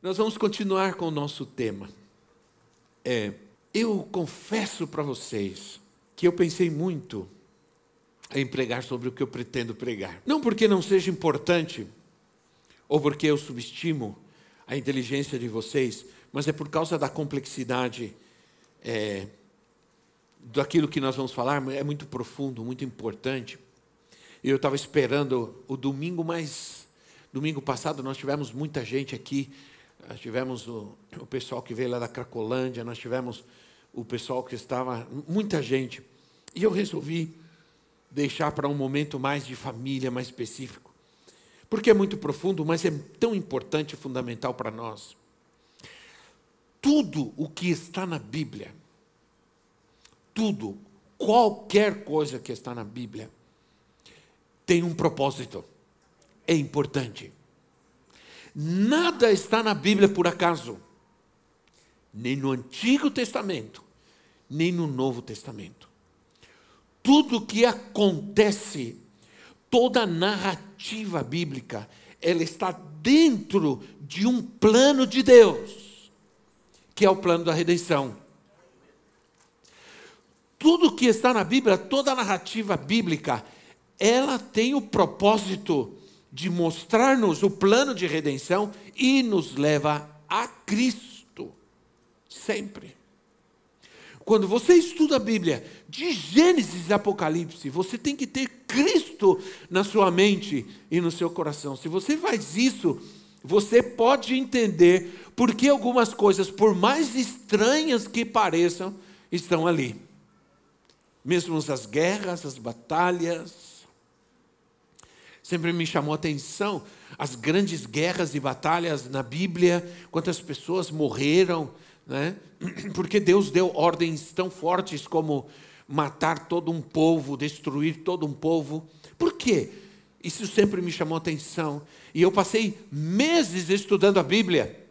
Nós vamos continuar com o nosso tema. É, eu confesso para vocês que eu pensei muito em pregar sobre o que eu pretendo pregar. Não porque não seja importante, ou porque eu subestimo a inteligência de vocês, mas é por causa da complexidade é, daquilo que nós vamos falar, é muito profundo, muito importante. Eu estava esperando o domingo mais. Domingo passado nós tivemos muita gente aqui nós tivemos o, o pessoal que veio lá da Cracolândia, nós tivemos o pessoal que estava, muita gente. E eu resolvi deixar para um momento mais de família, mais específico. Porque é muito profundo, mas é tão importante e fundamental para nós. Tudo o que está na Bíblia, tudo, qualquer coisa que está na Bíblia, tem um propósito, é importante. Nada está na Bíblia por acaso, nem no Antigo Testamento, nem no Novo Testamento. Tudo que acontece, toda a narrativa bíblica, ela está dentro de um plano de Deus, que é o plano da redenção. Tudo que está na Bíblia, toda a narrativa bíblica, ela tem o propósito de mostrar-nos o plano de redenção e nos leva a Cristo. Sempre. Quando você estuda a Bíblia, de Gênesis e Apocalipse, você tem que ter Cristo na sua mente e no seu coração. Se você faz isso, você pode entender por que algumas coisas, por mais estranhas que pareçam, estão ali. Mesmo as guerras, as batalhas, Sempre me chamou a atenção as grandes guerras e batalhas na Bíblia, quantas pessoas morreram, né? porque Deus deu ordens tão fortes como matar todo um povo, destruir todo um povo. Por quê? Isso sempre me chamou a atenção. E eu passei meses estudando a Bíblia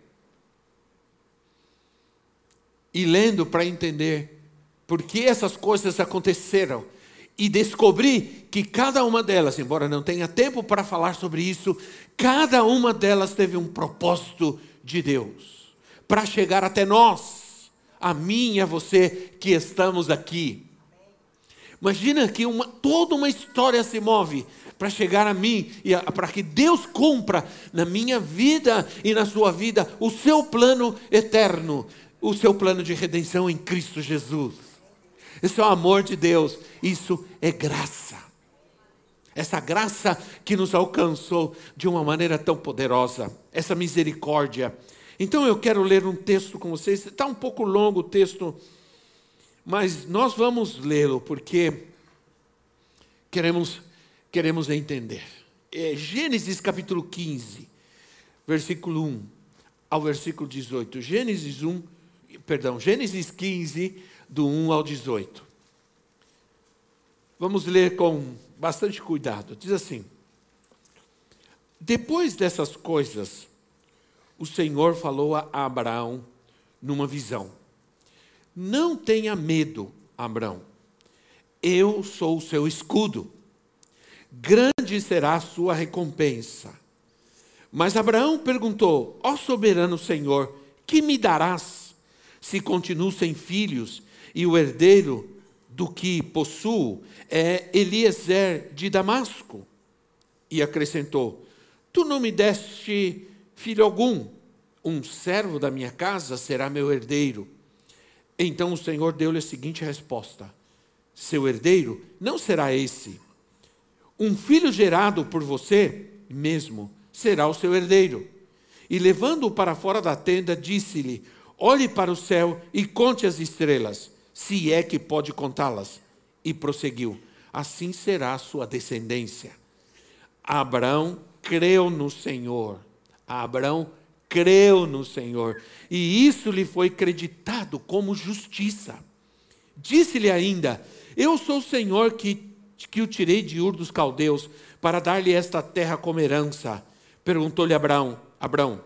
e lendo para entender por que essas coisas aconteceram e descobri que cada uma delas, embora não tenha tempo para falar sobre isso, cada uma delas teve um propósito de Deus para chegar até nós, a mim e a você que estamos aqui. Imagina que uma, toda uma história se move para chegar a mim e para que Deus cumpra na minha vida e na sua vida o seu plano eterno, o seu plano de redenção em Cristo Jesus. Esse é o amor de Deus. Isso é graça. Essa graça que nos alcançou de uma maneira tão poderosa. Essa misericórdia. Então eu quero ler um texto com vocês. Está um pouco longo o texto, mas nós vamos lê-lo porque queremos, queremos entender. É Gênesis capítulo 15, versículo 1 ao versículo 18. Gênesis 1, perdão, Gênesis 15, do 1 ao 18. Vamos ler com bastante cuidado. Diz assim: Depois dessas coisas, o Senhor falou a Abraão numa visão: Não tenha medo, Abraão. Eu sou o seu escudo. Grande será a sua recompensa. Mas Abraão perguntou: Ó soberano Senhor, que me darás se continuo sem filhos e o herdeiro do que possuo é Eliezer de Damasco. E acrescentou: Tu não me deste filho algum, um servo da minha casa será meu herdeiro. Então o Senhor deu-lhe a seguinte resposta: Seu herdeiro não será esse. Um filho gerado por você mesmo será o seu herdeiro. E levando-o para fora da tenda, disse-lhe: Olhe para o céu e conte as estrelas se é que pode contá-las. E prosseguiu: Assim será a sua descendência. Abraão creu no Senhor. Abraão creu no Senhor, e isso lhe foi creditado como justiça. Disse-lhe ainda: Eu sou o Senhor que, que o tirei de Ur dos Caldeus para dar-lhe esta terra como herança. Perguntou-lhe Abraão: Abraão,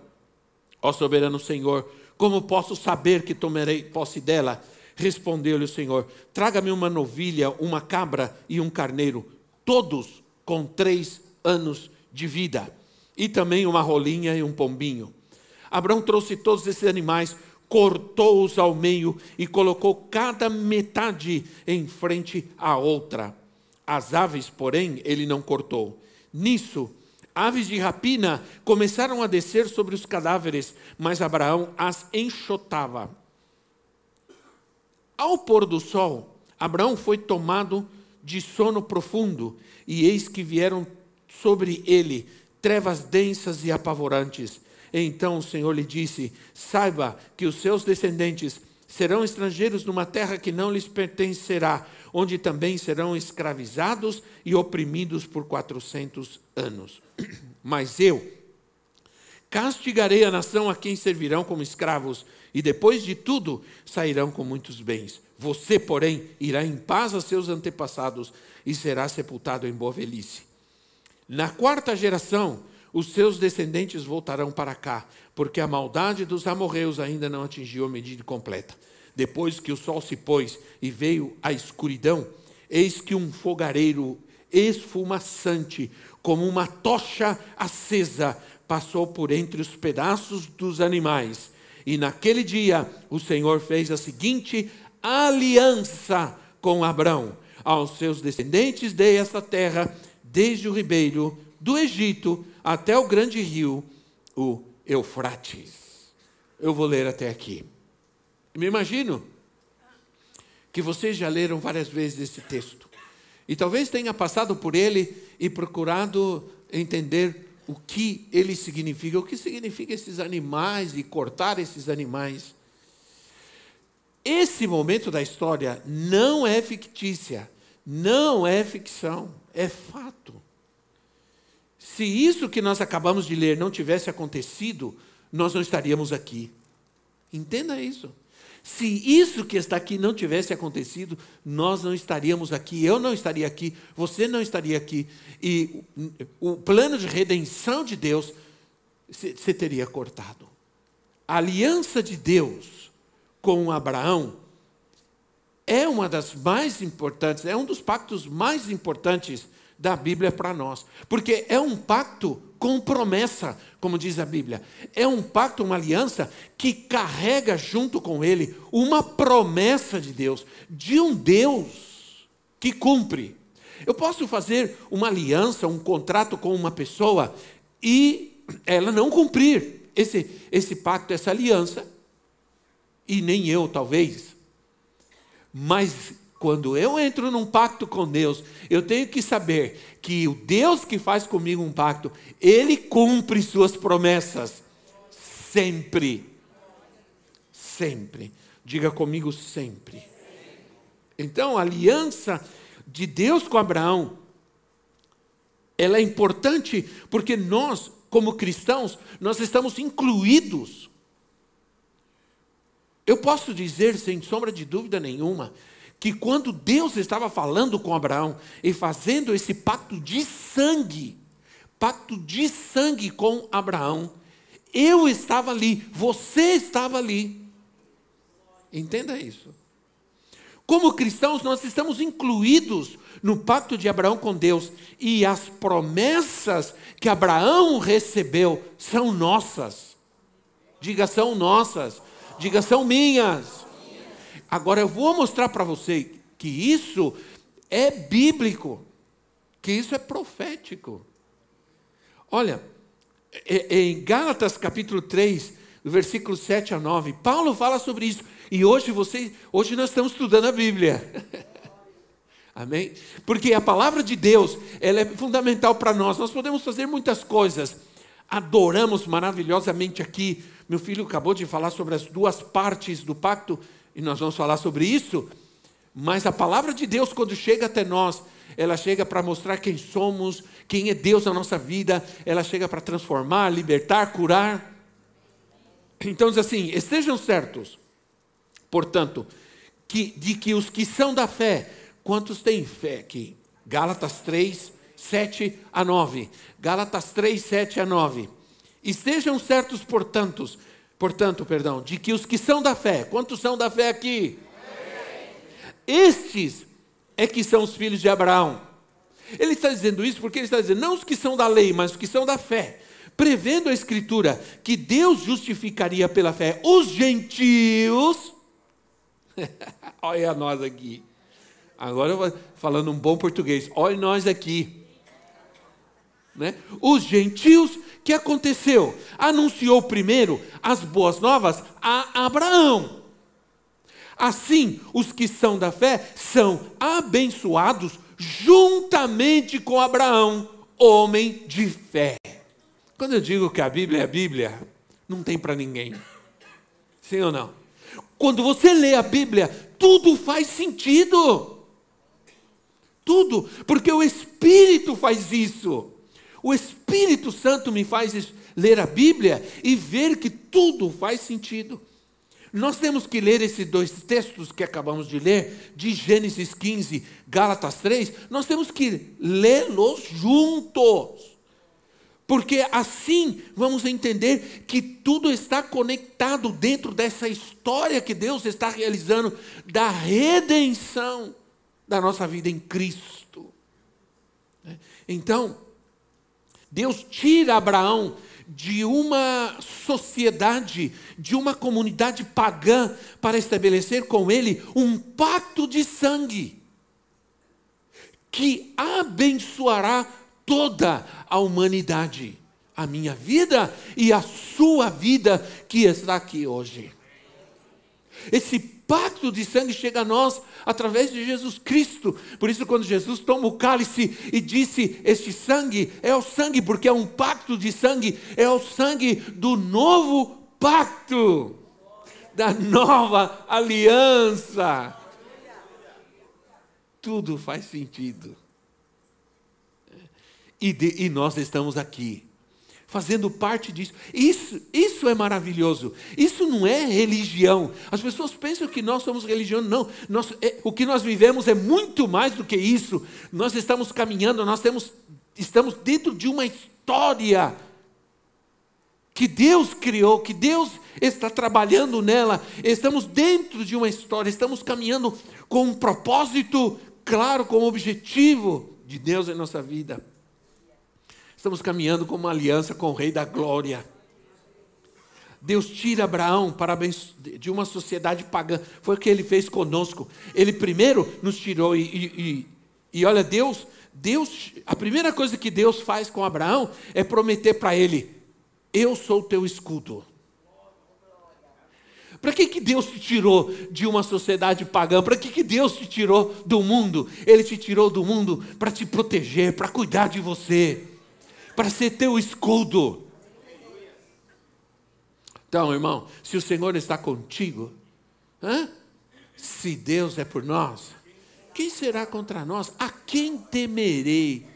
ó soberano Senhor, como posso saber que tomarei posse dela? Respondeu-lhe o Senhor: Traga-me uma novilha, uma cabra e um carneiro, todos com três anos de vida, e também uma rolinha e um pombinho. Abraão trouxe todos esses animais, cortou-os ao meio e colocou cada metade em frente à outra. As aves, porém, ele não cortou. Nisso, Aves de rapina começaram a descer sobre os cadáveres, mas Abraão as enxotava. Ao pôr do sol, Abraão foi tomado de sono profundo, e eis que vieram sobre ele trevas densas e apavorantes. Então o Senhor lhe disse: Saiba que os seus descendentes serão estrangeiros numa terra que não lhes pertencerá, onde também serão escravizados e oprimidos por quatrocentos anos. Mas eu castigarei a nação a quem servirão como escravos, e depois de tudo sairão com muitos bens. Você, porém, irá em paz a seus antepassados e será sepultado em boa velhice. Na quarta geração, os seus descendentes voltarão para cá, porque a maldade dos amorreus ainda não atingiu a medida completa. Depois que o sol se pôs e veio a escuridão, eis que um fogareiro esfumaçante, como uma tocha acesa, passou por entre os pedaços dos animais. E naquele dia o Senhor fez a seguinte aliança com Abrão. Aos seus descendentes dei esta terra, desde o ribeiro do Egito até o grande rio, o Eufrates. Eu vou ler até aqui. Me imagino que vocês já leram várias vezes esse texto. E talvez tenha passado por ele e procurado entender o que ele significa, o que significa esses animais e cortar esses animais. Esse momento da história não é fictícia, não é ficção, é fato. Se isso que nós acabamos de ler não tivesse acontecido, nós não estaríamos aqui. Entenda isso. Se isso que está aqui não tivesse acontecido, nós não estaríamos aqui, eu não estaria aqui, você não estaria aqui. E o plano de redenção de Deus você teria cortado. A aliança de Deus com Abraão é uma das mais importantes, é um dos pactos mais importantes da Bíblia para nós. Porque é um pacto com promessa, como diz a Bíblia. É um pacto, uma aliança que carrega junto com ele uma promessa de Deus, de um Deus que cumpre. Eu posso fazer uma aliança, um contrato com uma pessoa e ela não cumprir esse, esse pacto, essa aliança, e nem eu, talvez. Mas quando eu entro num pacto com Deus, eu tenho que saber que o Deus que faz comigo um pacto, ele cumpre suas promessas. Sempre. Sempre. Diga comigo sempre. Então, a aliança de Deus com Abraão, ela é importante porque nós, como cristãos, nós estamos incluídos. Eu posso dizer, sem sombra de dúvida nenhuma, que quando Deus estava falando com Abraão e fazendo esse pacto de sangue, pacto de sangue com Abraão, eu estava ali, você estava ali. Entenda isso. Como cristãos, nós estamos incluídos no pacto de Abraão com Deus e as promessas que Abraão recebeu são nossas. Diga, são nossas. Diga, são minhas. Agora eu vou mostrar para você que isso é bíblico, que isso é profético. Olha, em Gálatas capítulo 3, versículo 7 a 9, Paulo fala sobre isso. E hoje você, hoje nós estamos estudando a Bíblia. Amém? Porque a palavra de Deus, ela é fundamental para nós. Nós podemos fazer muitas coisas. Adoramos maravilhosamente aqui. Meu filho acabou de falar sobre as duas partes do pacto e nós vamos falar sobre isso, mas a palavra de Deus, quando chega até nós, ela chega para mostrar quem somos, quem é Deus na nossa vida, ela chega para transformar, libertar, curar. Então diz assim: estejam certos, portanto, que, de que os que são da fé, quantos têm fé aqui? Gálatas 3, 7 a 9. Gálatas 3, 7 a 9. Estejam certos, portanto, portanto, perdão, de que os que são da fé, quantos são da fé aqui? Estes é que são os filhos de Abraão. Ele está dizendo isso porque ele está dizendo, não os que são da lei, mas os que são da fé. Prevendo a Escritura que Deus justificaria pela fé os gentios. Olha nós aqui. Agora eu vou falando um bom português. Olha nós aqui. Né? Os gentios, que aconteceu? Anunciou primeiro as boas novas a Abraão. Assim, os que são da fé são abençoados juntamente com Abraão, homem de fé. Quando eu digo que a Bíblia é a Bíblia, não tem para ninguém. Sim ou não? Quando você lê a Bíblia, tudo faz sentido. Tudo, porque o Espírito faz isso. O Espírito Santo me faz ler a Bíblia e ver que tudo faz sentido. Nós temos que ler esses dois textos que acabamos de ler, de Gênesis 15, Gálatas 3, nós temos que lê-los juntos. Porque assim vamos entender que tudo está conectado dentro dessa história que Deus está realizando da redenção da nossa vida em Cristo. Então, Deus tira Abraão de uma sociedade, de uma comunidade pagã, para estabelecer com ele um pacto de sangue que abençoará toda a humanidade, a minha vida e a sua vida que está aqui hoje. Esse pacto de sangue chega a nós através de Jesus Cristo. Por isso, quando Jesus toma o cálice e disse: Este sangue é o sangue, porque é um pacto de sangue, é o sangue do novo pacto, da nova aliança. Tudo faz sentido. E, de, e nós estamos aqui fazendo parte disso. Isso, isso é maravilhoso. Isso não é religião. As pessoas pensam que nós somos religião. Não, nós, é, o que nós vivemos é muito mais do que isso. Nós estamos caminhando, nós temos, estamos dentro de uma história que Deus criou, que Deus está trabalhando nela. Estamos dentro de uma história, estamos caminhando com um propósito claro, com um objetivo de Deus em nossa vida. Estamos caminhando com uma aliança com o Rei da Glória. Deus tira Abraão para de uma sociedade pagã. Foi o que ele fez conosco. Ele primeiro nos tirou e, e, e olha, Deus, Deus, a primeira coisa que Deus faz com Abraão é prometer para ele: Eu sou o teu escudo. Para que, que Deus te tirou de uma sociedade pagã? Para que, que Deus te tirou do mundo? Ele te tirou do mundo para te proteger, para cuidar de você para ser teu escudo. Então, irmão, se o Senhor está contigo, hein? se Deus é por nós, quem será contra nós? A quem temerei?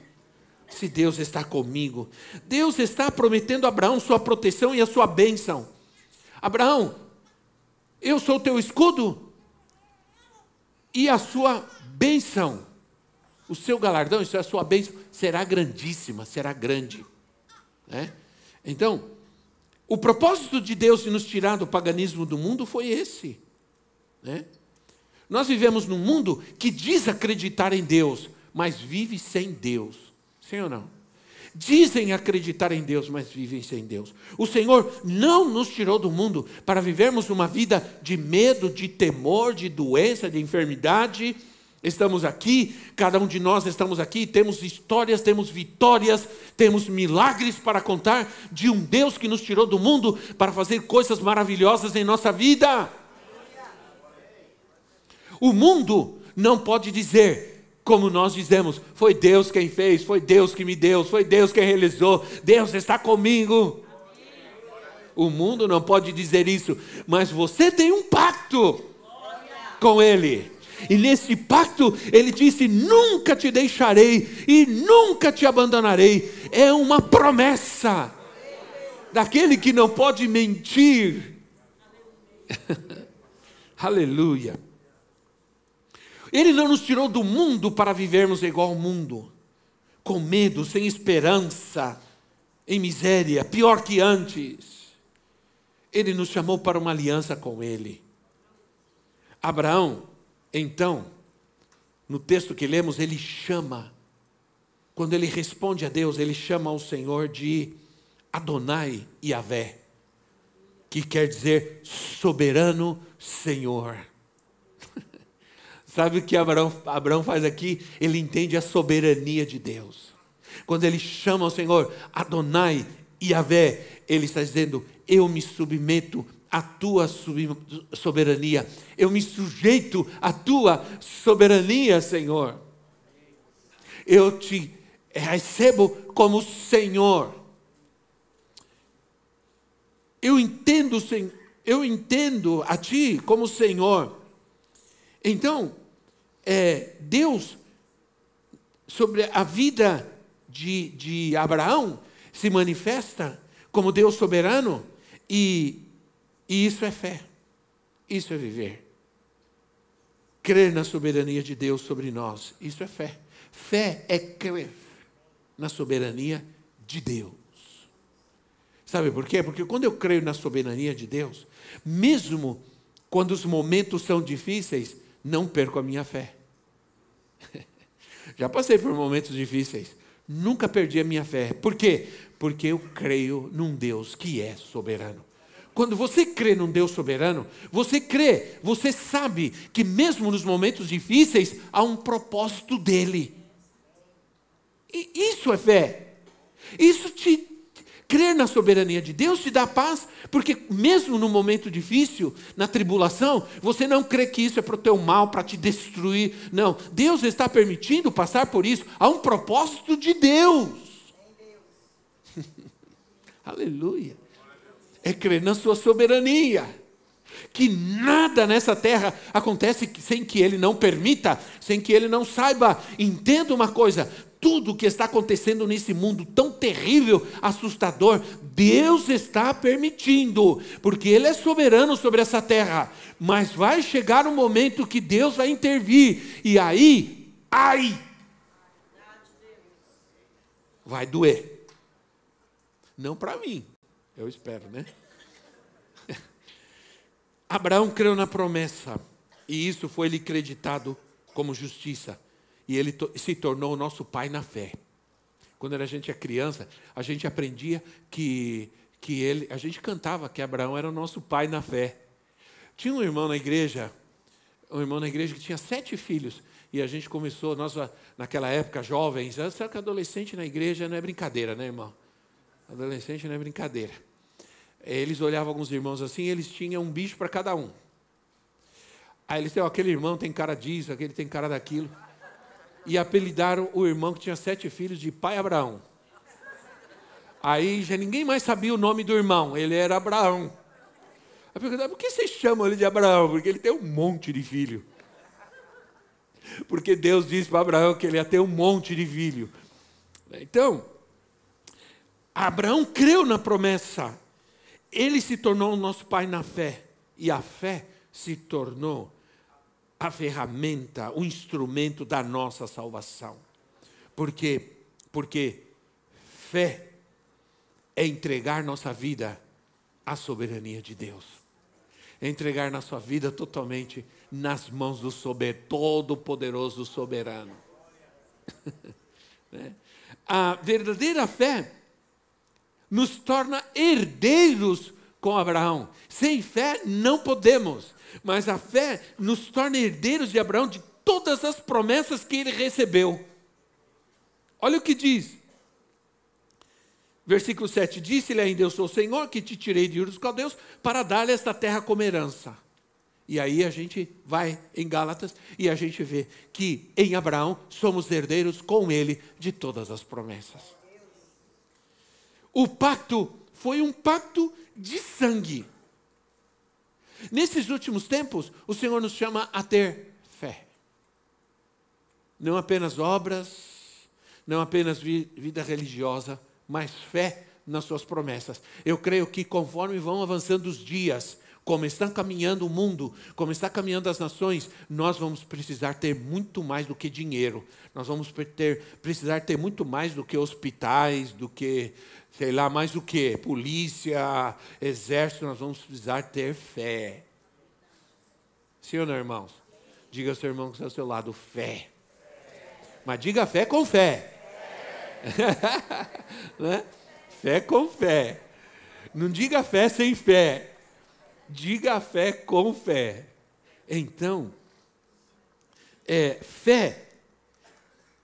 Se Deus está comigo, Deus está prometendo a Abraão sua proteção e a sua bênção. Abraão, eu sou teu escudo e a sua bênção o seu galardão, isso é a sua bênção, será grandíssima, será grande. Né? Então, o propósito de Deus de nos tirar do paganismo do mundo foi esse. Né? Nós vivemos num mundo que diz acreditar em Deus, mas vive sem Deus. Sim ou não? Dizem acreditar em Deus, mas vivem sem Deus. O Senhor não nos tirou do mundo para vivermos uma vida de medo, de temor, de doença, de enfermidade Estamos aqui, cada um de nós estamos aqui, temos histórias, temos vitórias, temos milagres para contar de um Deus que nos tirou do mundo para fazer coisas maravilhosas em nossa vida. O mundo não pode dizer, como nós dizemos, foi Deus quem fez, foi Deus que me deu, foi Deus quem realizou, Deus está comigo. O mundo não pode dizer isso, mas você tem um pacto com Ele. E nesse pacto ele disse: Nunca te deixarei e nunca te abandonarei. É uma promessa daquele que não pode mentir. Aleluia. Ele não nos tirou do mundo para vivermos igual ao mundo, com medo, sem esperança, em miséria, pior que antes. Ele nos chamou para uma aliança com Ele. Abraão, então, no texto que lemos, ele chama, quando ele responde a Deus, ele chama o Senhor de Adonai Yahvé, que quer dizer soberano Senhor. Sabe o que Abraão, Abraão faz aqui? Ele entende a soberania de Deus. Quando ele chama o Senhor Adonai Yahvé, ele está dizendo: Eu me submeto à tua soberania, eu me sujeito à tua soberania, Senhor. Eu te recebo como Senhor. Eu entendo, eu entendo a ti como Senhor. Então, é, Deus, sobre a vida de, de Abraão, se manifesta como Deus soberano, e, e isso é fé, isso é viver. Crer na soberania de Deus sobre nós, isso é fé. Fé é crer na soberania de Deus. Sabe por quê? Porque quando eu creio na soberania de Deus, mesmo quando os momentos são difíceis, não perco a minha fé. Já passei por momentos difíceis, nunca perdi a minha fé. Por quê? Porque eu creio num Deus que é soberano. Quando você crê num Deus soberano, você crê, você sabe que mesmo nos momentos difíceis há um propósito dele. E isso é fé. Isso te Crer na soberania de Deus te dá paz, porque mesmo no momento difícil, na tribulação, você não crê que isso é para o teu mal, para te destruir. Não, Deus está permitindo passar por isso. Há um propósito de Deus. Aleluia. É crer na sua soberania. Que nada nessa terra acontece sem que Ele não permita, sem que Ele não saiba. Entenda uma coisa: tudo o que está acontecendo nesse mundo tão terrível, assustador, Deus está permitindo, porque Ele é soberano sobre essa terra. Mas vai chegar um momento que Deus vai intervir, e aí, ai, vai doer. Não para mim, eu espero, né? Abraão creu na promessa, e isso foi lhe creditado como justiça e ele se tornou o nosso pai na fé. Quando a gente é criança, a gente aprendia que, que ele, a gente cantava que Abraão era o nosso pai na fé. Tinha um irmão na igreja, um irmão na igreja que tinha sete filhos, e a gente começou, nós naquela época, jovens, sabe que adolescente na igreja não é brincadeira, né, irmão? Adolescente não é brincadeira. Eles olhavam alguns irmãos assim, eles tinham um bicho para cada um. Aí eles disseram, aquele irmão tem cara disso, aquele tem cara daquilo e apelidaram o irmão que tinha sete filhos de pai Abraão. Aí já ninguém mais sabia o nome do irmão, ele era Abraão. Aí perguntaram, por que vocês chamam ele de Abraão? Porque ele tem um monte de filho. Porque Deus disse para Abraão que ele ia ter um monte de filho. Então, Abraão creu na promessa. Ele se tornou o nosso pai na fé. E a fé se tornou a ferramenta, o instrumento da nossa salvação. Porque porque fé é entregar nossa vida à soberania de Deus. É entregar nossa vida totalmente nas mãos do sober, todo-poderoso soberano. Né? a verdadeira fé nos torna herdeiros com Abraão. Sem fé não podemos mas a fé nos torna herdeiros de Abraão de todas as promessas que ele recebeu. Olha o que diz. Versículo 7: Disse-lhe ainda: Eu sou o Senhor que te tirei de Ur dos Caldeus para dar-lhe esta terra como herança. E aí a gente vai em Gálatas e a gente vê que em Abraão somos herdeiros com ele de todas as promessas. O pacto foi um pacto de sangue. Nesses últimos tempos, o Senhor nos chama a ter fé. Não apenas obras, não apenas vida religiosa, mas fé nas suas promessas. Eu creio que conforme vão avançando os dias, como está caminhando o mundo, como está caminhando as nações, nós vamos precisar ter muito mais do que dinheiro. Nós vamos ter, precisar ter muito mais do que hospitais, do que, sei lá, mais do que polícia, exército. Nós vamos precisar ter fé. Sim ou não, irmãos? Diga ao seu irmão que está ao seu lado, fé. Mas diga fé com fé. né? Fé com fé. Não diga fé sem fé. Diga fé com fé. Então, é, fé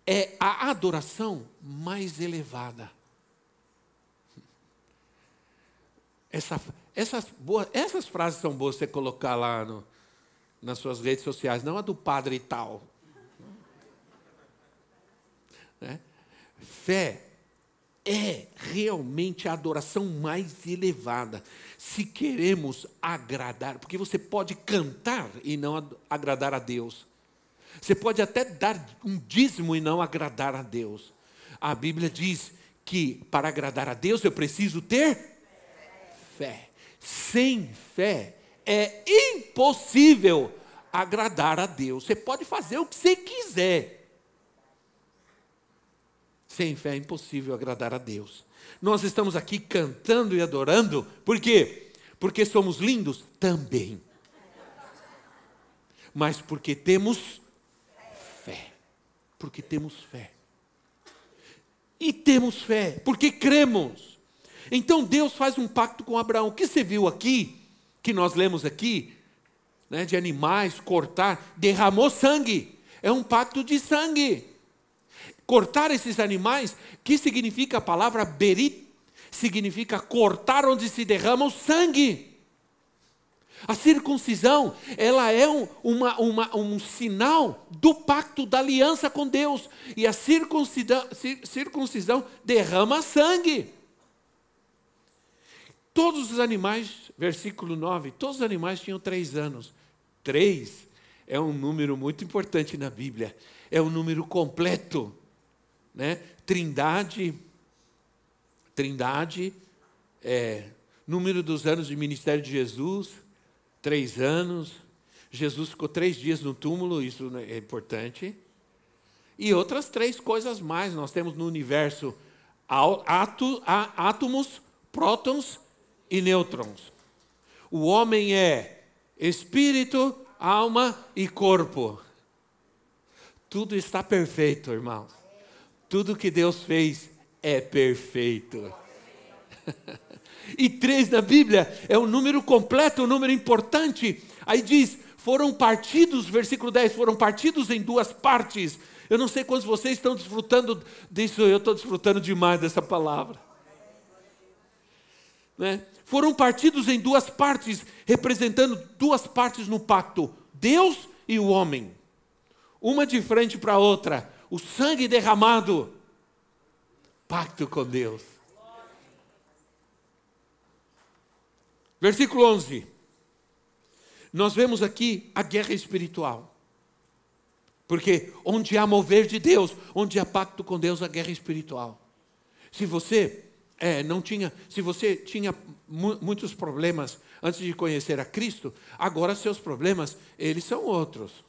é a adoração mais elevada. Essa, essas, boas, essas frases são boas você colocar lá no, nas suas redes sociais, não a do padre tal. Né? Fé é realmente a adoração mais elevada. Se queremos agradar, porque você pode cantar e não agradar a Deus. Você pode até dar um dízimo e não agradar a Deus. A Bíblia diz que para agradar a Deus eu preciso ter fé. Sem fé é impossível agradar a Deus. Você pode fazer o que você quiser sem fé é impossível agradar a Deus. Nós estamos aqui cantando e adorando, por quê? Porque somos lindos? Também. Mas porque temos fé. Porque temos fé. E temos fé, porque cremos. Então Deus faz um pacto com Abraão. O que você viu aqui, que nós lemos aqui, né, de animais, cortar, derramou sangue. É um pacto de sangue cortar esses animais, que significa a palavra berit, significa cortar onde se derrama o sangue. A circuncisão, ela é um, uma, uma, um sinal do pacto da aliança com Deus. E a circuncisão, circuncisão derrama sangue. Todos os animais, versículo 9, todos os animais tinham três anos. Três é um número muito importante na Bíblia. É um número completo né? Trindade, Trindade, é, número dos anos de ministério de Jesus, três anos. Jesus ficou três dias no túmulo, isso né, é importante. E outras três coisas mais nós temos no universo: átomos, prótons e nêutrons. O homem é espírito, alma e corpo. Tudo está perfeito, irmãos. Tudo que Deus fez é perfeito. e três na Bíblia é um número completo, um número importante. Aí diz: foram partidos, versículo 10, foram partidos em duas partes. Eu não sei quantos vocês estão desfrutando disso, eu estou desfrutando demais dessa palavra. Né? Foram partidos em duas partes, representando duas partes no pacto: Deus e o homem. Uma de frente para a outra o sangue derramado. Pacto com Deus. Versículo 11. Nós vemos aqui a guerra espiritual. Porque onde há mover de Deus, onde há pacto com Deus, há guerra espiritual. Se você é, não tinha, se você tinha mu muitos problemas antes de conhecer a Cristo, agora seus problemas, eles são outros.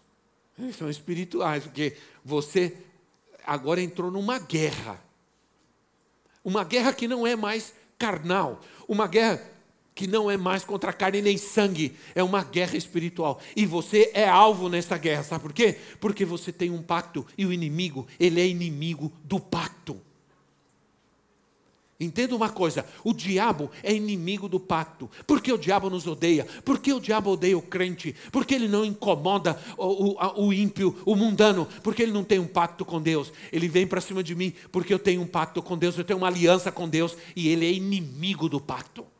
Eles são espirituais, porque você agora entrou numa guerra. Uma guerra que não é mais carnal, uma guerra que não é mais contra carne nem sangue, é uma guerra espiritual. E você é alvo nessa guerra, sabe por quê? Porque você tem um pacto e o inimigo, ele é inimigo do pacto. Entenda uma coisa: o diabo é inimigo do pacto. Por que o diabo nos odeia? Por que o diabo odeia o crente? Porque ele não incomoda o, o, o ímpio, o mundano? Porque ele não tem um pacto com Deus. Ele vem para cima de mim porque eu tenho um pacto com Deus, eu tenho uma aliança com Deus e ele é inimigo do pacto.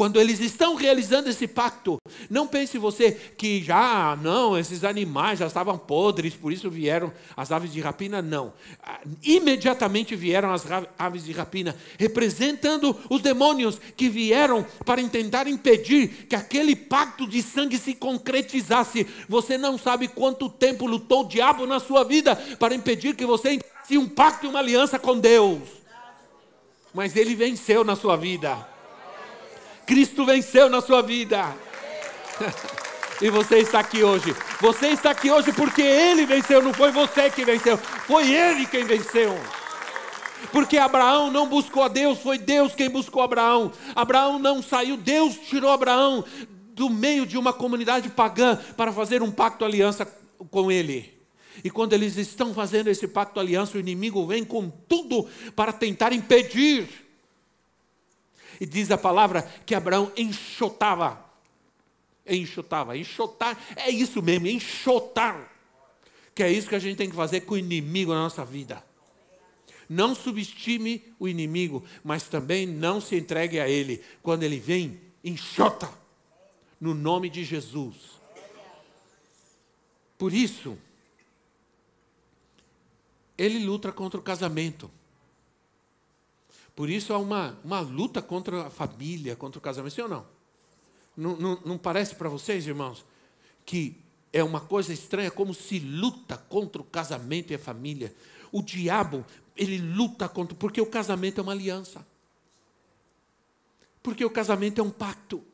Quando eles estão realizando esse pacto, não pense você que já, não, esses animais já estavam podres, por isso vieram as aves de rapina, não. Ah, imediatamente vieram as aves de rapina, representando os demônios que vieram para tentar impedir que aquele pacto de sangue se concretizasse. Você não sabe quanto tempo lutou o diabo na sua vida para impedir que você entrasse um pacto e uma aliança com Deus. Mas ele venceu na sua vida. Cristo venceu na sua vida. E você está aqui hoje. Você está aqui hoje porque Ele venceu, não foi você que venceu, foi Ele quem venceu. Porque Abraão não buscou a Deus, foi Deus quem buscou Abraão. Abraão não saiu, Deus tirou Abraão do meio de uma comunidade pagã para fazer um pacto aliança com ele. E quando eles estão fazendo esse pacto aliança, o inimigo vem com tudo para tentar impedir. E diz a palavra que Abraão enxotava. Enxotava, enxotar, é isso mesmo, enxotar. Que é isso que a gente tem que fazer com o inimigo na nossa vida. Não subestime o inimigo, mas também não se entregue a ele. Quando ele vem, enxota. No nome de Jesus. Por isso, ele luta contra o casamento. Por isso há uma, uma luta contra a família, contra o casamento, sim ou não? Não, não, não parece para vocês, irmãos, que é uma coisa estranha como se luta contra o casamento e a família? O diabo ele luta contra, porque o casamento é uma aliança. Porque o casamento é um pacto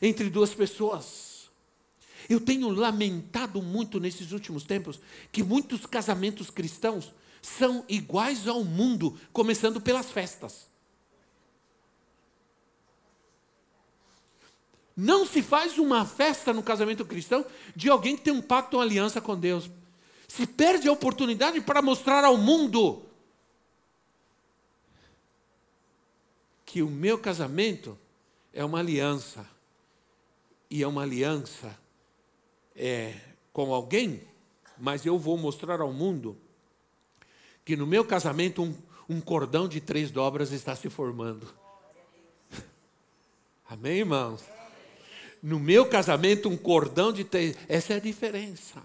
entre duas pessoas. Eu tenho lamentado muito nesses últimos tempos que muitos casamentos cristãos são iguais ao mundo, começando pelas festas. Não se faz uma festa no casamento cristão de alguém que tem um pacto, uma aliança com Deus. Se perde a oportunidade para mostrar ao mundo que o meu casamento é uma aliança. E é uma aliança é, com alguém, mas eu vou mostrar ao mundo que no meu casamento um, um cordão de três dobras está se formando. Amém, irmãos? No meu casamento, um cordão de três. Essa é a diferença.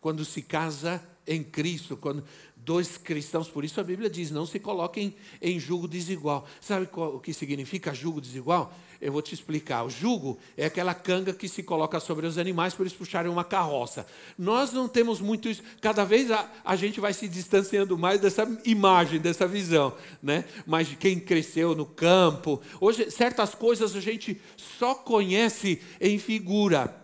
Quando se casa em Cristo, quando dois cristãos, por isso a Bíblia diz: não se coloquem em jugo desigual. Sabe o que significa jugo desigual? Eu vou te explicar. O jugo é aquela canga que se coloca sobre os animais para eles puxarem uma carroça. Nós não temos muito isso. Cada vez a, a gente vai se distanciando mais dessa imagem, dessa visão. Né? Mas quem cresceu no campo. Hoje, certas coisas a gente só conhece em figura,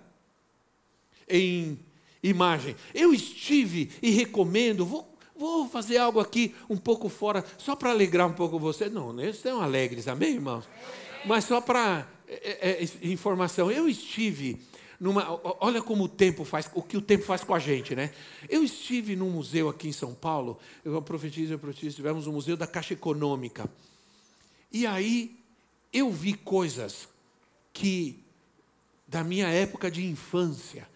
em imagem. Eu estive e recomendo, vou vou fazer algo aqui um pouco fora, só para alegrar um pouco você. Não, eles estão alegres, amém, irmãos? Mas só para é, é, informação, eu estive numa. Olha como o tempo faz, o que o tempo faz com a gente, né? Eu estive num museu aqui em São Paulo, eu profetizo, eu profetizo, tivemos um museu da Caixa Econômica. E aí eu vi coisas que da minha época de infância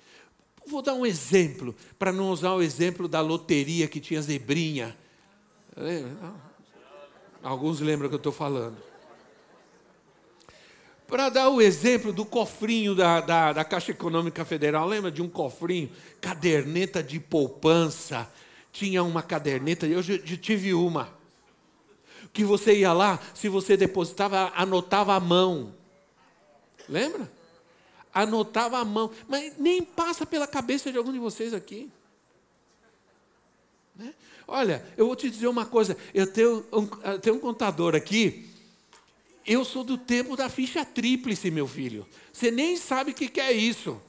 Vou dar um exemplo, para não usar o exemplo da loteria que tinha zebrinha. Alguns lembram que eu estou falando. Para dar o exemplo do cofrinho da, da, da, Caixa Econômica Federal, lembra de um cofrinho? Caderneta de poupança. Tinha uma caderneta, eu já, já tive uma. Que você ia lá, se você depositava, anotava a mão. Lembra? anotava a mão, mas nem passa pela cabeça de algum de vocês aqui. Né? Olha, eu vou te dizer uma coisa: eu tenho um, eu tenho um contador aqui. Eu sou do tempo da ficha tríplice, meu filho. Você nem sabe o que, é isso.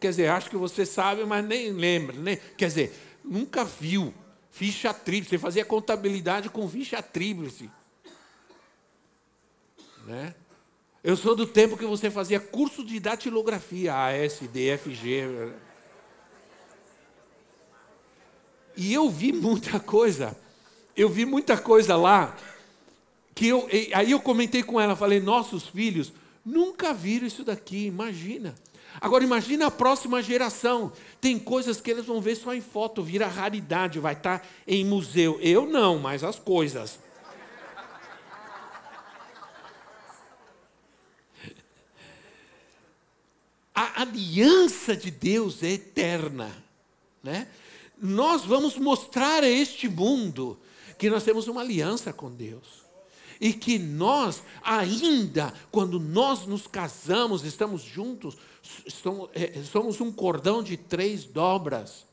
Quer dizer, acho que você sabe, mas nem lembra. Nem, quer dizer, nunca viu ficha tríplice. Você fazia contabilidade com ficha tríplice. Né? Eu sou do tempo que você fazia curso de datilografia, A, S, D, F, G. E eu vi muita coisa. Eu vi muita coisa lá. Que eu, aí eu comentei com ela, falei, nossos filhos nunca viram isso daqui, imagina. Agora imagina a próxima geração. Tem coisas que eles vão ver só em foto, vira raridade, vai estar em museu. Eu não, mas as coisas. a aliança de Deus é eterna. Né? Nós vamos mostrar a este mundo que nós temos uma aliança com Deus. E que nós, ainda, quando nós nos casamos, estamos juntos, é, somos um cordão de três dobras.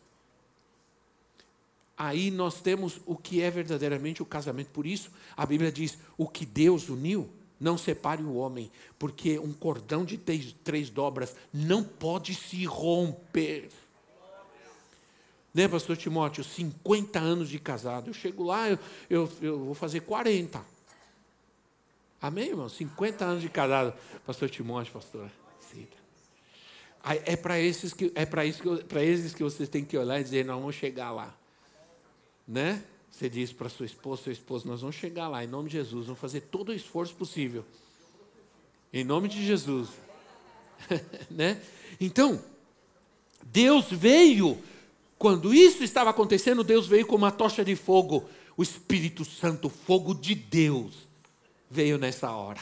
Aí nós temos o que é verdadeiramente o casamento. Por isso, a Bíblia diz: o que Deus uniu, Não separe o homem, porque um cordão de três, dobras não pode se romper. Né, pastor Timóteo? 50 anos de casado. Eu chego lá, eu, eu, eu vou fazer 40. Amém, irmão? 50 anos de casado. Pastor Timóteo, pastor. É para esses que é para isso que para esses que vocês têm que olhar e dizer, nós vamos chegar lá. Né? Você diz para sua esposa, seu esposo, nós vamos chegar lá, em nome de Jesus, vamos fazer todo o esforço possível. Em nome de Jesus. né? Então, Deus veio, quando isso estava acontecendo, Deus veio com uma tocha de fogo. O Espírito Santo, fogo de Deus, veio nessa hora.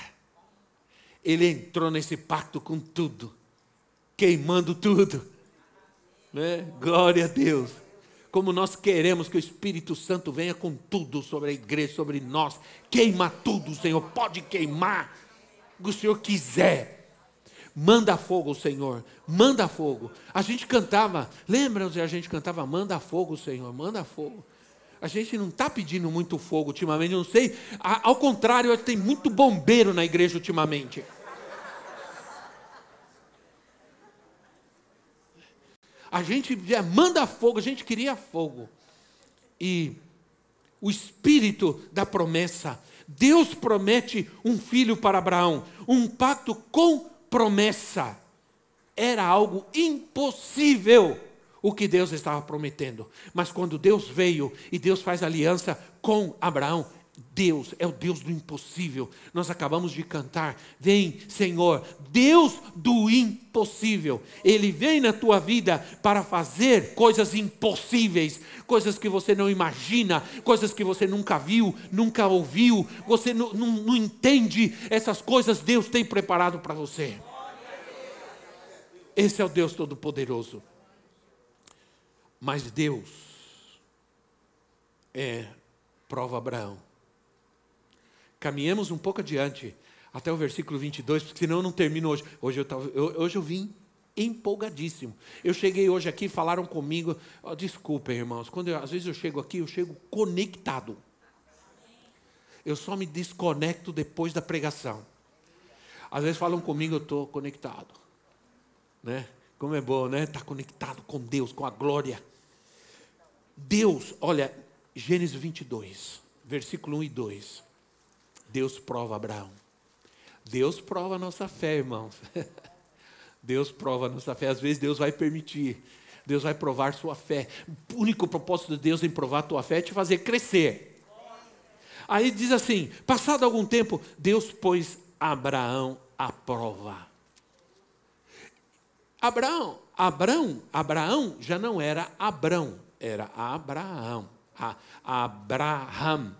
Ele entrou nesse pacto com tudo, queimando tudo. Né? Glória a Deus como nós queremos que o Espírito Santo venha com tudo sobre a igreja, sobre nós. Queima tudo, Senhor, pode queimar o que o Senhor quiser. Manda fogo, Senhor, manda fogo. A gente cantava, lembram se a gente cantava, manda fogo, Senhor, manda fogo. A gente não está pedindo muito fogo ultimamente, não sei. Ao contrário, tem muito bombeiro na igreja ultimamente. A gente manda fogo, a gente queria fogo. E o espírito da promessa. Deus promete um filho para Abraão, um pacto com promessa. Era algo impossível o que Deus estava prometendo. Mas quando Deus veio e Deus faz aliança com Abraão, Deus é o Deus do impossível. Nós acabamos de cantar. Vem, Senhor, Deus do impossível. Ele vem na tua vida para fazer coisas impossíveis, coisas que você não imagina, coisas que você nunca viu, nunca ouviu, você não, não, não entende. Essas coisas Deus tem preparado para você. Esse é o Deus Todo-Poderoso. Mas Deus é prova Abraão caminhemos um pouco adiante, até o versículo 22, porque senão eu não termino hoje. Hoje eu, tava, eu, hoje eu vim empolgadíssimo. Eu cheguei hoje aqui, falaram comigo, oh, desculpem irmãos, quando eu, às vezes eu chego aqui, eu chego conectado. Eu só me desconecto depois da pregação. Às vezes falam comigo, eu estou conectado. Né? Como é bom, né? Estar tá conectado com Deus, com a glória. Deus, olha, Gênesis 22, versículo 1 e 2. Deus prova Abraão. Deus prova a nossa fé, irmãos. Deus prova a nossa fé. Às vezes Deus vai permitir. Deus vai provar sua fé. O único propósito de Deus em provar a tua fé é te fazer crescer. Aí diz assim: passado algum tempo, Deus pôs Abraão à prova. Abraão, Abraão, Abraão já não era Abrão, era Abraão. A, Abraham.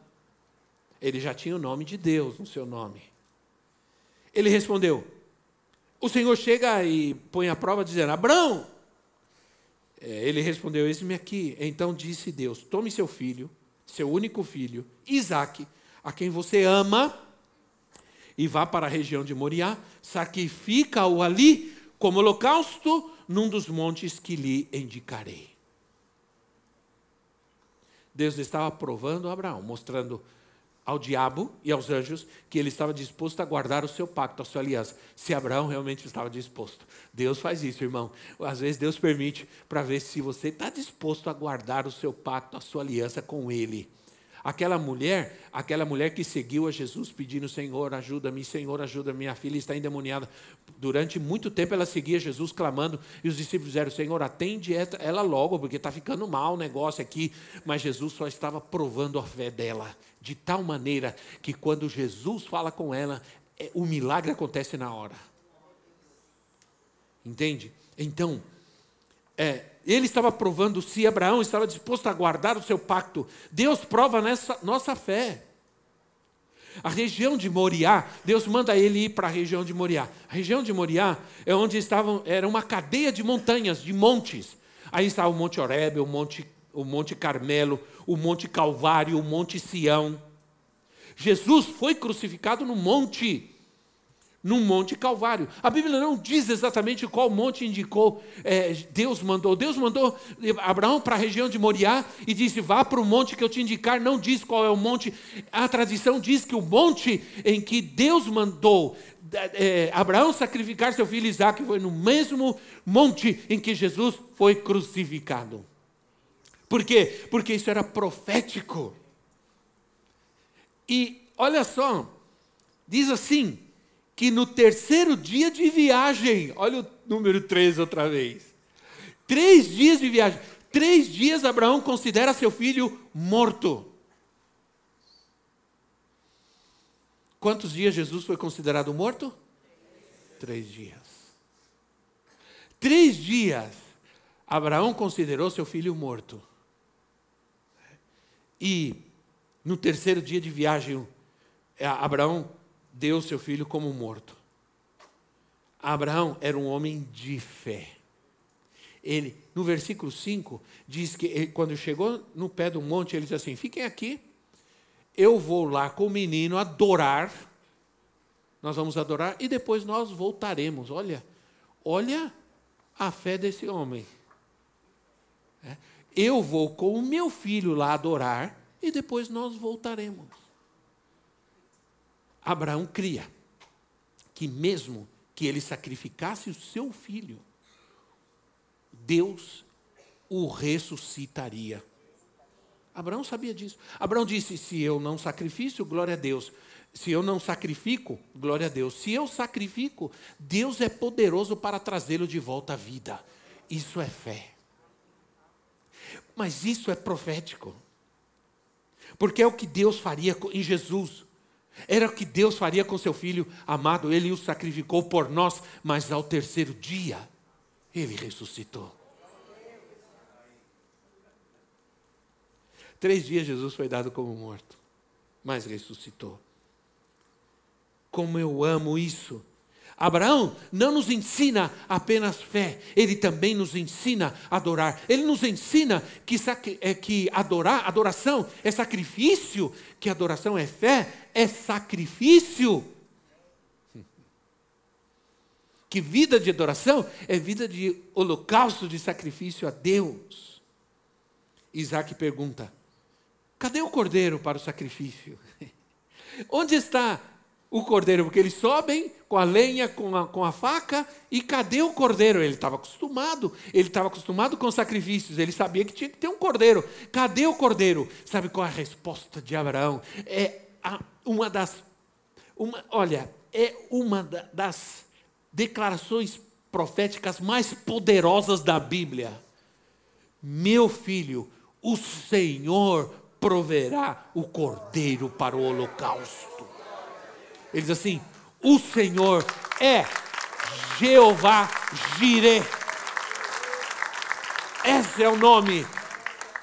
Ele já tinha o nome de Deus no seu nome. Ele respondeu: O Senhor chega e põe a prova dizendo: Abraão. É, ele respondeu: Eis-me aqui. Então disse Deus: Tome seu filho, seu único filho, Isaque, a quem você ama, e vá para a região de Moriá, sacrifica-o ali como holocausto num dos montes que lhe indicarei. Deus estava provando Abraão, mostrando ao diabo e aos anjos que ele estava disposto a guardar o seu pacto, a sua aliança. Se Abraão realmente estava disposto. Deus faz isso, irmão. Às vezes Deus permite para ver se você está disposto a guardar o seu pacto, a sua aliança com Ele. Aquela mulher, aquela mulher que seguiu a Jesus pedindo, Senhor, ajuda-me, Senhor, ajuda minha filha está endemoniada. Durante muito tempo ela seguia Jesus clamando, e os discípulos disseram, Senhor, atende ela logo, porque está ficando mal o negócio aqui. Mas Jesus só estava provando a fé dela, de tal maneira que quando Jesus fala com ela, é, o milagre acontece na hora. Entende? Então, é, ele estava provando se Abraão estava disposto a guardar o seu pacto. Deus prova nessa nossa fé. A região de Moriá, Deus manda ele ir para a região de Moriá. A região de Moriá é onde estavam, era uma cadeia de montanhas, de montes. Aí estava o Monte Oreb, o Monte, o Monte Carmelo, o Monte Calvário, o Monte Sião. Jesus foi crucificado no monte num monte Calvário. A Bíblia não diz exatamente qual monte indicou, é, Deus mandou. Deus mandou Abraão para a região de Moriá e disse: Vá para o monte que eu te indicar. Não diz qual é o monte. A tradição diz que o monte em que Deus mandou é, Abraão sacrificar seu filho Isaac foi no mesmo monte em que Jesus foi crucificado. Por quê? Porque isso era profético. E olha só, diz assim: que no terceiro dia de viagem, olha o número 3 outra vez. Três dias de viagem. Três dias Abraão considera seu filho morto. Quantos dias Jesus foi considerado morto? Três dias. Três dias Abraão considerou seu filho morto. E no terceiro dia de viagem, Abraão deu seu filho como morto. Abraão era um homem de fé. Ele, no versículo 5, diz que ele, quando chegou no pé do monte, ele diz assim: Fiquem aqui, eu vou lá com o menino adorar. Nós vamos adorar e depois nós voltaremos. Olha, olha a fé desse homem. É, eu vou com o meu filho lá adorar e depois nós voltaremos. Abraão cria que, mesmo que ele sacrificasse o seu filho, Deus o ressuscitaria. Abraão sabia disso. Abraão disse: Se eu não sacrifício, glória a Deus. Se eu não sacrifico, glória a Deus. Se eu sacrifico, Deus é poderoso para trazê-lo de volta à vida. Isso é fé. Mas isso é profético. Porque é o que Deus faria em Jesus. Era o que Deus faria com seu filho amado, ele o sacrificou por nós, mas ao terceiro dia ele ressuscitou. Três dias Jesus foi dado como morto, mas ressuscitou. Como eu amo isso! Abraão não nos ensina apenas fé, ele também nos ensina a adorar. Ele nos ensina que, é, que adorar, adoração é sacrifício, que adoração é fé, é sacrifício. Que vida de adoração é vida de holocausto, de sacrifício a Deus. Isaac pergunta: cadê o cordeiro para o sacrifício? Onde está o cordeiro, porque eles sobem com a lenha, com a, com a faca, e cadê o cordeiro? Ele estava acostumado, ele estava acostumado com sacrifícios, ele sabia que tinha que ter um cordeiro. Cadê o cordeiro? Sabe qual é a resposta de Abraão? É a, uma das. Uma, olha, é uma da, das declarações proféticas mais poderosas da Bíblia. Meu filho, o Senhor proverá o cordeiro para o holocausto. Ele diz assim: O Senhor é Jeová Jireh. Esse é o nome.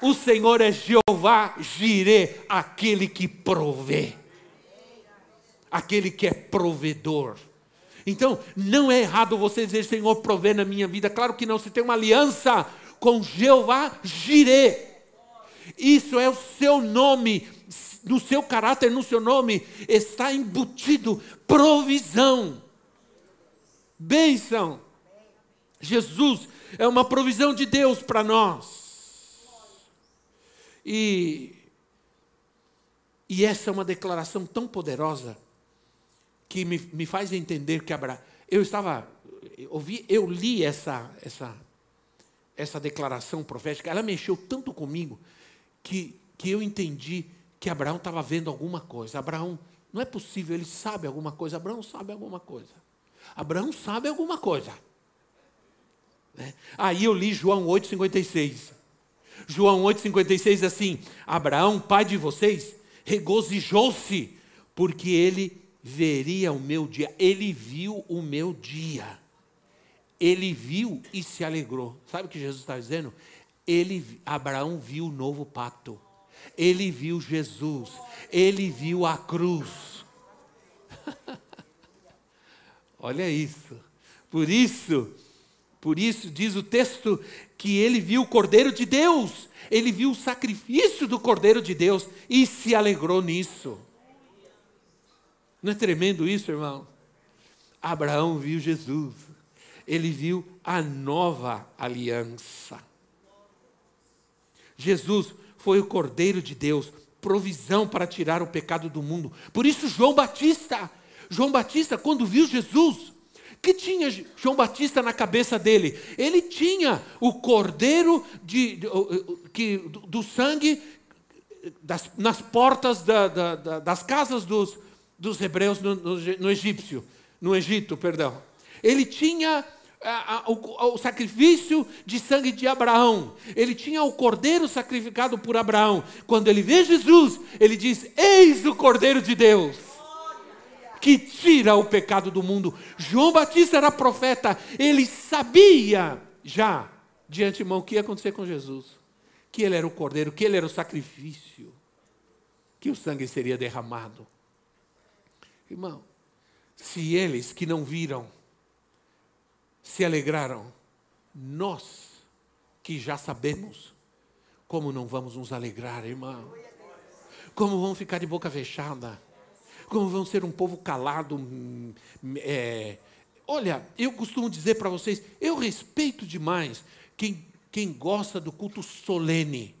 O Senhor é Jeová Jireh, aquele que provê. Aquele que é provedor. Então, não é errado você dizer, Senhor, provê na minha vida. Claro que não, você tem uma aliança com Jeová Jireh. Isso é o seu nome no seu caráter, no seu nome, está embutido provisão, bênção. Jesus é uma provisão de Deus para nós. E, e essa é uma declaração tão poderosa que me, me faz entender que Abraão. Eu estava, eu, ouvi, eu li essa, essa, essa declaração profética, ela mexeu tanto comigo que, que eu entendi que Abraão estava vendo alguma coisa. Abraão, não é possível, ele sabe alguma coisa. Abraão sabe alguma coisa. Abraão sabe alguma coisa. Né? Aí eu li João 8,56. João 8,56 diz assim: Abraão, pai de vocês, regozijou-se, porque ele veria o meu dia. Ele viu o meu dia. Ele viu e se alegrou. Sabe o que Jesus está dizendo? Ele, Abraão viu o novo pacto. Ele viu Jesus, ele viu a cruz. Olha isso. Por isso, por isso diz o texto que ele viu o Cordeiro de Deus, ele viu o sacrifício do Cordeiro de Deus e se alegrou nisso. Não é tremendo isso, irmão? Abraão viu Jesus, ele viu a nova aliança. Jesus foi o Cordeiro de Deus, provisão para tirar o pecado do mundo. Por isso, João Batista, João Batista, quando viu Jesus, que tinha João Batista na cabeça dele? Ele tinha o cordeiro de, que, do, do sangue das, nas portas da, da, da, das casas dos, dos hebreus no, no, no, egípcio, no Egito, perdão. Ele tinha a, o, o, sacrifício de sangue de Abraão. Ele tinha o cordeiro sacrificado por Abraão. Quando ele vê Jesus, ele diz: Eis o cordeiro de Deus que tira o pecado do mundo. João Batista era profeta, ele sabia já de antemão o que ia acontecer com Jesus. Que ele era o cordeiro, que ele era o sacrifício, que o sangue seria derramado. Irmão, se eles que não viram se alegraram, nós que já sabemos, como não vamos nos alegrar, irmão? Como vamos ficar de boca fechada? como vão ser um povo calado. Hum, é... Olha, eu costumo dizer para vocês, eu respeito demais quem, quem gosta do culto solene.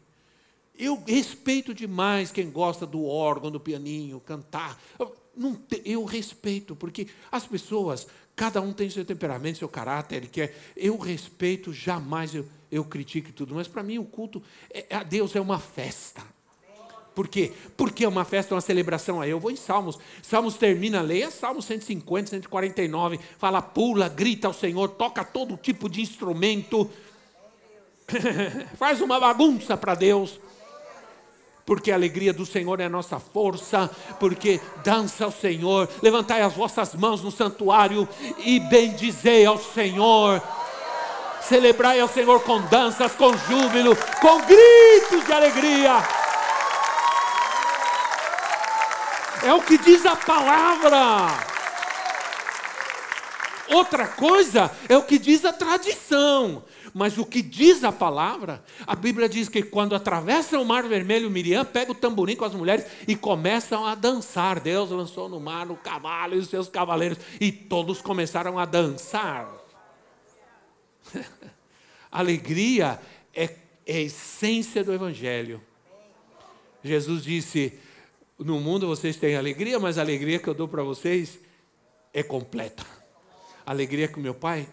Eu respeito demais quem gosta do órgão, do pianinho, cantar. Te, eu respeito, porque as pessoas, cada um tem seu temperamento, seu caráter, ele quer. Eu respeito, jamais eu, eu critico tudo, mas para mim o culto é, a Deus é uma festa. Por quê? Porque é uma festa, uma celebração. Aí eu vou em Salmos. Salmos termina, leia Salmos 150, 149. Fala, pula, grita ao Senhor, toca todo tipo de instrumento. Faz uma bagunça para Deus. Porque a alegria do Senhor é a nossa força, porque dança ao Senhor, levantai as vossas mãos no santuário e bendizei ao Senhor celebrai ao Senhor com danças, com júbilo, com gritos de alegria. É o que diz a palavra. Outra coisa é o que diz a tradição. Mas o que diz a palavra, a Bíblia diz que quando atravessam o Mar Vermelho, Miriam pega o tamborim com as mulheres e começam a dançar. Deus lançou no mar o cavalo e os seus cavaleiros, e todos começaram a dançar. Alegria é, é a essência do Evangelho. Jesus disse: no mundo vocês têm alegria, mas a alegria que eu dou para vocês é completa. A alegria que o meu pai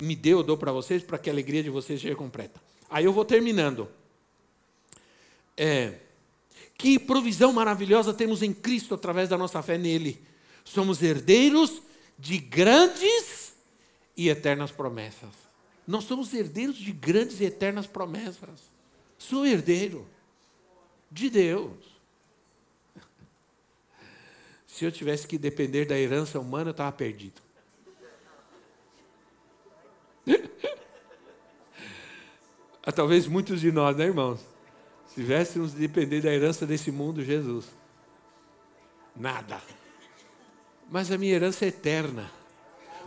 me deu, eu dou para vocês, para que a alegria de vocês seja completa. Aí eu vou terminando. É, que provisão maravilhosa temos em Cristo através da nossa fé nele. Somos herdeiros de grandes e eternas promessas. Nós somos herdeiros de grandes e eternas promessas. Sou herdeiro de Deus. Se eu tivesse que depender da herança humana, eu estava perdido. Ah, talvez muitos de nós, né, irmãos? Se tivéssemos de depender da herança desse mundo, Jesus. Nada. Mas a minha herança é eterna.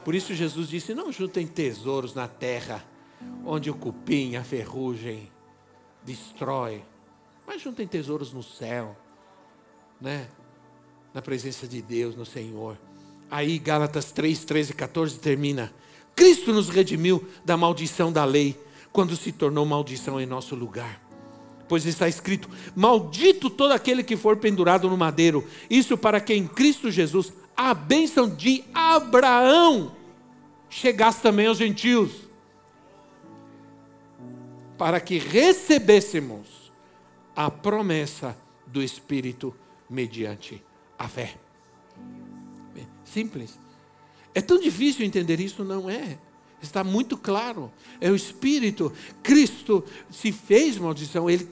Por isso Jesus disse: Não juntem tesouros na terra, onde o cupim, a ferrugem destrói, mas juntem tesouros no céu, né? na presença de Deus, no Senhor. Aí Gálatas 3, 13 e 14 termina. Cristo nos redimiu da maldição da lei, quando se tornou maldição em nosso lugar. Pois está escrito: Maldito todo aquele que for pendurado no madeiro. Isso para que em Cristo Jesus a bênção de Abraão chegasse também aos gentios, para que recebêssemos a promessa do Espírito mediante a fé. Simples. É tão difícil entender isso? Não é. Está muito claro. É o Espírito. Cristo se fez maldição, ele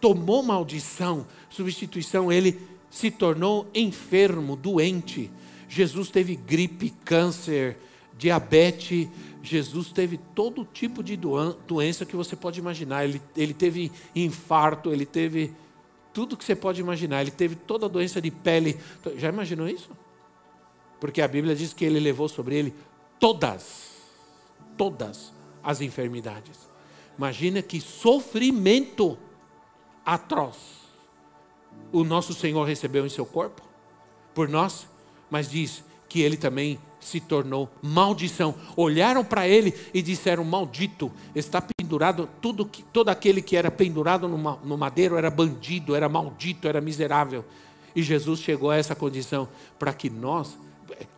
tomou maldição, substituição, ele se tornou enfermo, doente. Jesus teve gripe, câncer, diabetes. Jesus teve todo tipo de doença que você pode imaginar. Ele, ele teve infarto, ele teve tudo que você pode imaginar. Ele teve toda a doença de pele. Já imaginou isso? Porque a Bíblia diz que ele levou sobre ele todas, todas as enfermidades. Imagina que sofrimento atroz o nosso Senhor recebeu em seu corpo por nós, mas diz que ele também se tornou maldição. Olharam para ele e disseram: Maldito, está pendurado, tudo que, todo aquele que era pendurado no, no madeiro era bandido, era maldito, era miserável. E Jesus chegou a essa condição para que nós.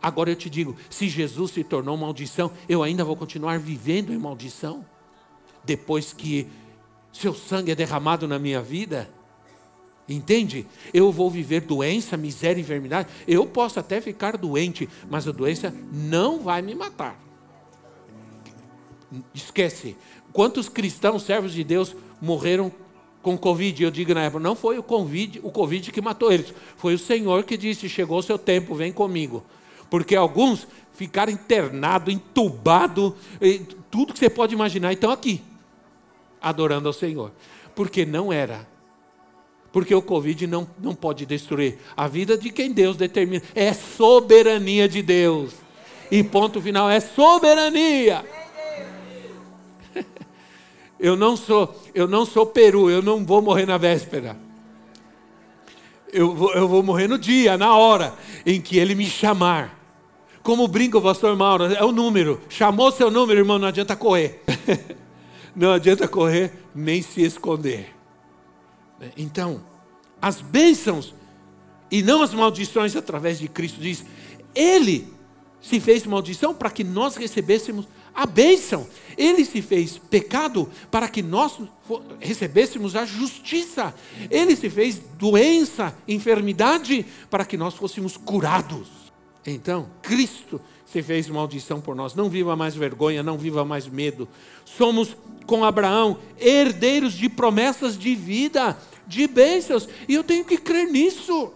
Agora eu te digo: se Jesus se tornou maldição, eu ainda vou continuar vivendo em maldição? Depois que seu sangue é derramado na minha vida? Entende? Eu vou viver doença, miséria e enfermidade. Eu posso até ficar doente, mas a doença não vai me matar. Esquece. Quantos cristãos, servos de Deus, morreram com Covid? Eu digo na época, não foi o Covid, o Covid que matou eles. Foi o Senhor que disse: chegou o seu tempo, vem comigo. Porque alguns ficaram internados, entubados, tudo que você pode imaginar, estão aqui, adorando ao Senhor. Porque não era porque o Covid não, não pode destruir a vida de quem Deus determina. É soberania de Deus. E ponto final, é soberania. Eu não sou, eu não sou peru, eu não vou morrer na véspera. Eu vou, eu vou morrer no dia, na hora em que ele me chamar. Como brinca o pastor Mauro, é o número. Chamou seu número, irmão, não adianta correr. não adianta correr nem se esconder. Então, as bênçãos e não as maldições através de Cristo diz, ele se fez maldição para que nós recebêssemos a bênção. Ele se fez pecado para que nós recebêssemos a justiça. Ele se fez doença, enfermidade, para que nós fôssemos curados. Então, Cristo se fez maldição por nós. Não viva mais vergonha, não viva mais medo. Somos, com Abraão, herdeiros de promessas de vida de bênçãos, e eu tenho que crer nisso.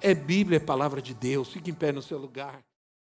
É Bíblia, é palavra de Deus. Fique em pé no seu lugar.